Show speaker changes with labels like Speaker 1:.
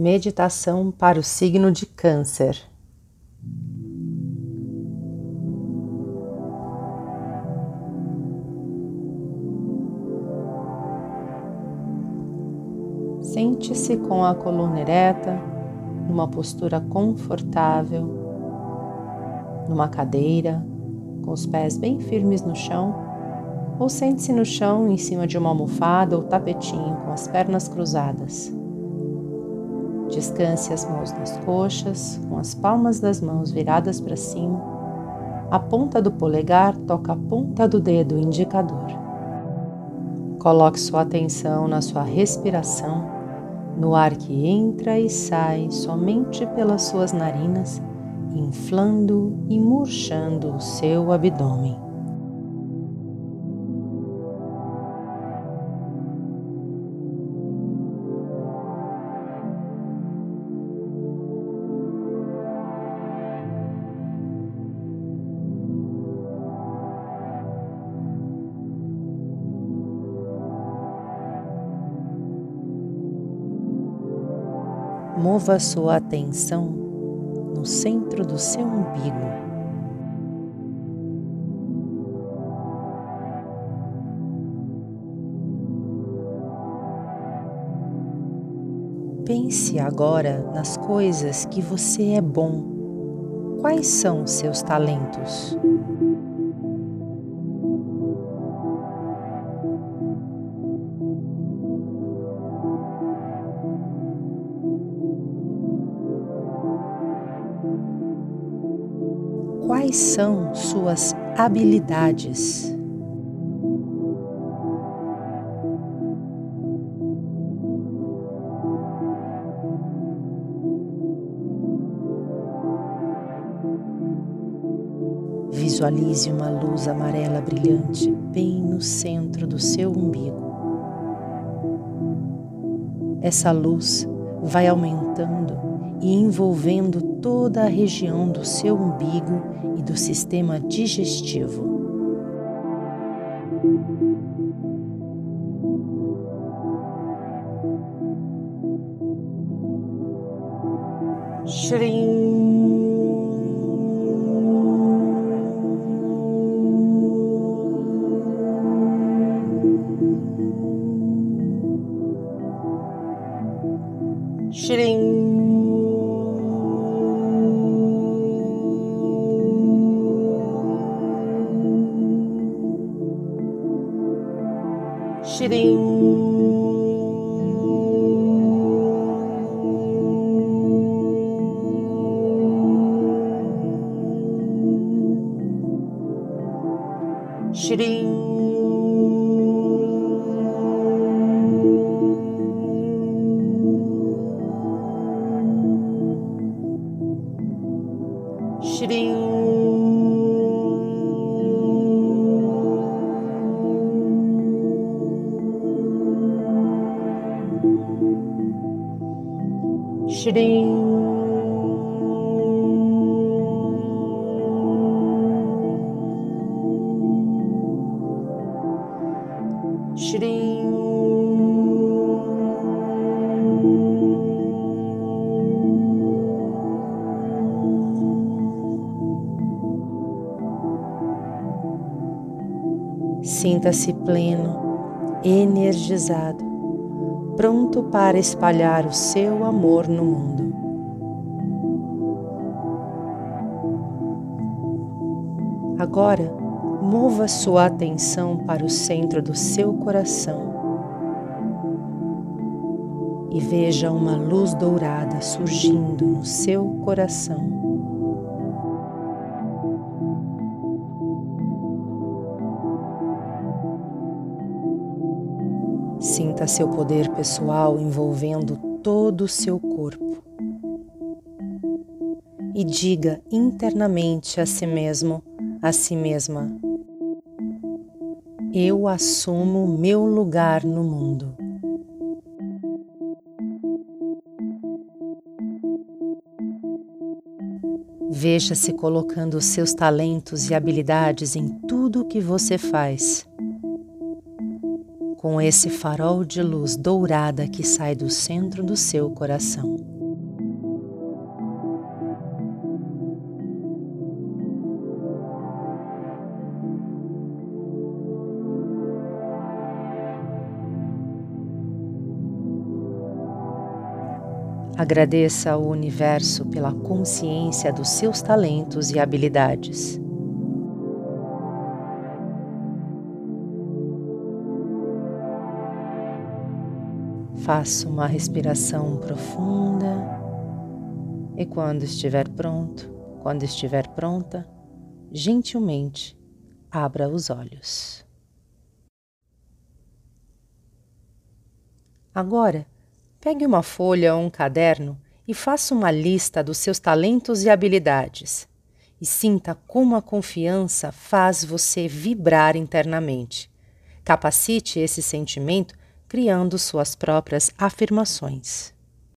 Speaker 1: Meditação para o signo de Câncer. Sente-se com a coluna ereta, numa postura confortável, numa cadeira, com os pés bem firmes no chão, ou sente-se no chão em cima de uma almofada ou tapetinho com as pernas cruzadas. Descanse as mãos nas coxas, com as palmas das mãos viradas para cima. A ponta do polegar toca a ponta do dedo indicador. Coloque sua atenção na sua respiração, no ar que entra e sai somente pelas suas narinas, inflando e murchando o seu abdômen. Mova sua atenção no centro do seu umbigo. Pense agora nas coisas que você é bom. Quais são seus talentos? Quais são suas habilidades? Visualize uma luz amarela brilhante bem no centro do seu umbigo. Essa luz vai aumentando e envolvendo toda a região do seu umbigo e do sistema digestivo. Shrim. Shrim. Ding. Shitty. Shrim. Sinta-se pleno, energizado pronto para espalhar o seu amor no mundo. Agora, mova sua atenção para o centro do seu coração e veja uma luz dourada surgindo no seu coração. Sinta seu poder pessoal envolvendo todo o seu corpo. E diga internamente a si mesmo, a si mesma: Eu assumo meu lugar no mundo. Veja-se colocando seus talentos e habilidades em tudo o que você faz com esse farol de luz dourada que sai do centro do seu coração. Agradeça ao universo pela consciência dos seus talentos e habilidades. Faça uma respiração profunda e quando estiver pronto, quando estiver pronta, gentilmente abra os olhos. Agora, Pegue uma folha ou um caderno e faça uma lista dos seus talentos e habilidades. E sinta como a confiança faz você vibrar internamente. Capacite esse sentimento criando suas próprias afirmações.